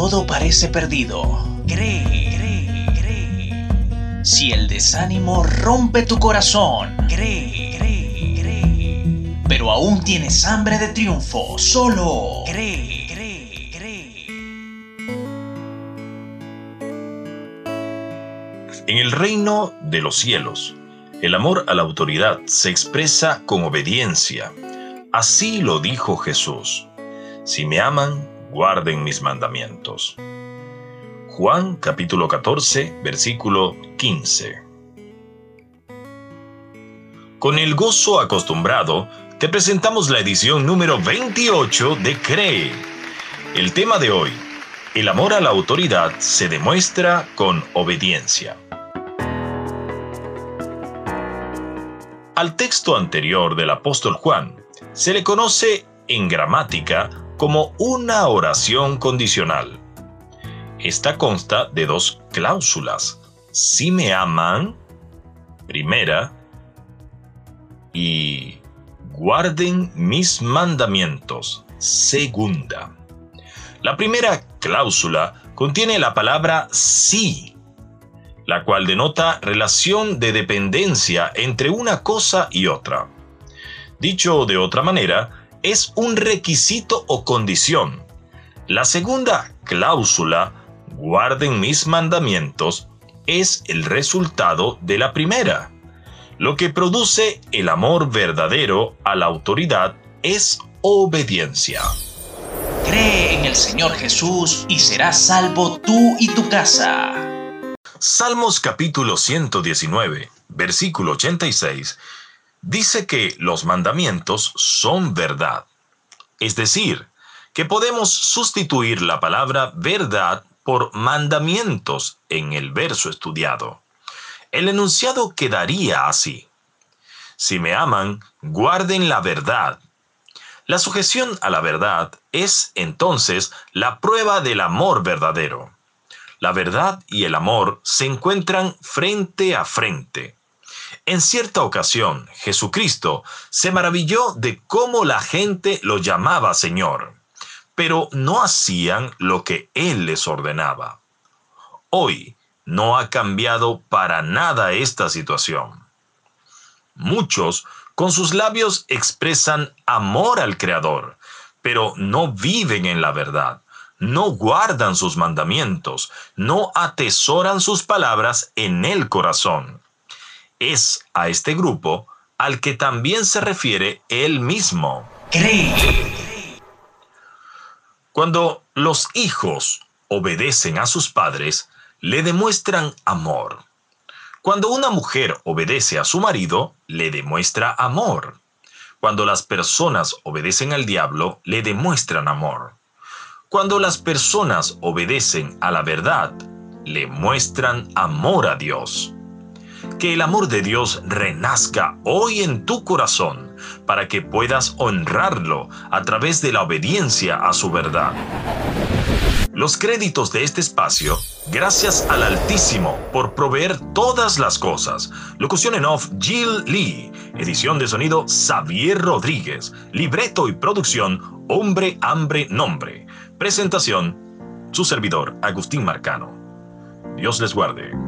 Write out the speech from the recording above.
todo parece perdido, cree, cree, cree. Si el desánimo rompe tu corazón, cree, cree, cree. Pero aún tienes hambre de triunfo, solo cree, cree, cree. En el reino de los cielos, el amor a la autoridad se expresa con obediencia. Así lo dijo Jesús. Si me aman, guarden mis mandamientos. Juan capítulo 14, versículo 15. Con el gozo acostumbrado, te presentamos la edición número 28 de Cree. El tema de hoy, el amor a la autoridad se demuestra con obediencia. Al texto anterior del apóstol Juan se le conoce en gramática como una oración condicional. Esta consta de dos cláusulas. Si me aman, primera, y guarden mis mandamientos, segunda. La primera cláusula contiene la palabra sí, la cual denota relación de dependencia entre una cosa y otra. Dicho de otra manera, es un requisito o condición. La segunda cláusula, guarden mis mandamientos, es el resultado de la primera. Lo que produce el amor verdadero a la autoridad es obediencia. Cree en el Señor Jesús y serás salvo tú y tu casa. Salmos capítulo 119, versículo 86 dice que los mandamientos son verdad. Es decir, que podemos sustituir la palabra verdad por mandamientos en el verso estudiado. El enunciado quedaría así. Si me aman, guarden la verdad. La sujeción a la verdad es entonces la prueba del amor verdadero. La verdad y el amor se encuentran frente a frente. En cierta ocasión, Jesucristo se maravilló de cómo la gente lo llamaba Señor, pero no hacían lo que Él les ordenaba. Hoy no ha cambiado para nada esta situación. Muchos con sus labios expresan amor al Creador, pero no viven en la verdad, no guardan sus mandamientos, no atesoran sus palabras en el corazón es a este grupo al que también se refiere él mismo. Cuando los hijos obedecen a sus padres, le demuestran amor. Cuando una mujer obedece a su marido, le demuestra amor. Cuando las personas obedecen al diablo, le demuestran amor. Cuando las personas obedecen a la verdad, le muestran amor a Dios que el amor de Dios renazca hoy en tu corazón para que puedas honrarlo a través de la obediencia a su verdad. Los créditos de este espacio, gracias al Altísimo por proveer todas las cosas. Locución en off Jill Lee. Edición de sonido Xavier Rodríguez. Libreto y producción Hombre, Hambre, Nombre. Presentación su servidor Agustín Marcano. Dios les guarde.